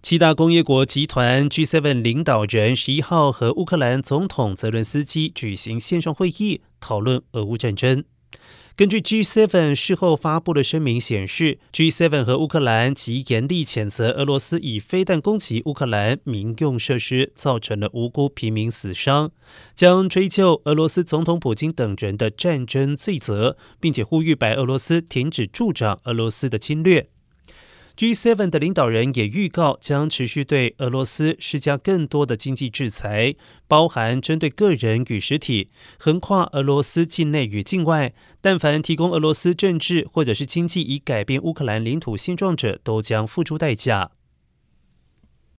七大工业国集团 G7 领导人十一号和乌克兰总统泽伦斯基举行线上会议，讨论俄乌战争。根据 G7 事后发布的声明显示，G7 和乌克兰极严厉谴责俄罗斯以飞弹攻击乌克兰民用设施，造成了无辜平民死伤，将追究俄罗斯总统普京等人的战争罪责，并且呼吁白俄罗斯停止助长俄罗斯的侵略。G7 的领导人也预告将持续对俄罗斯施加更多的经济制裁，包含针对个人与实体，横跨俄罗斯境内与境外。但凡提供俄罗斯政治或者是经济以改变乌克兰领土现状者，都将付出代价。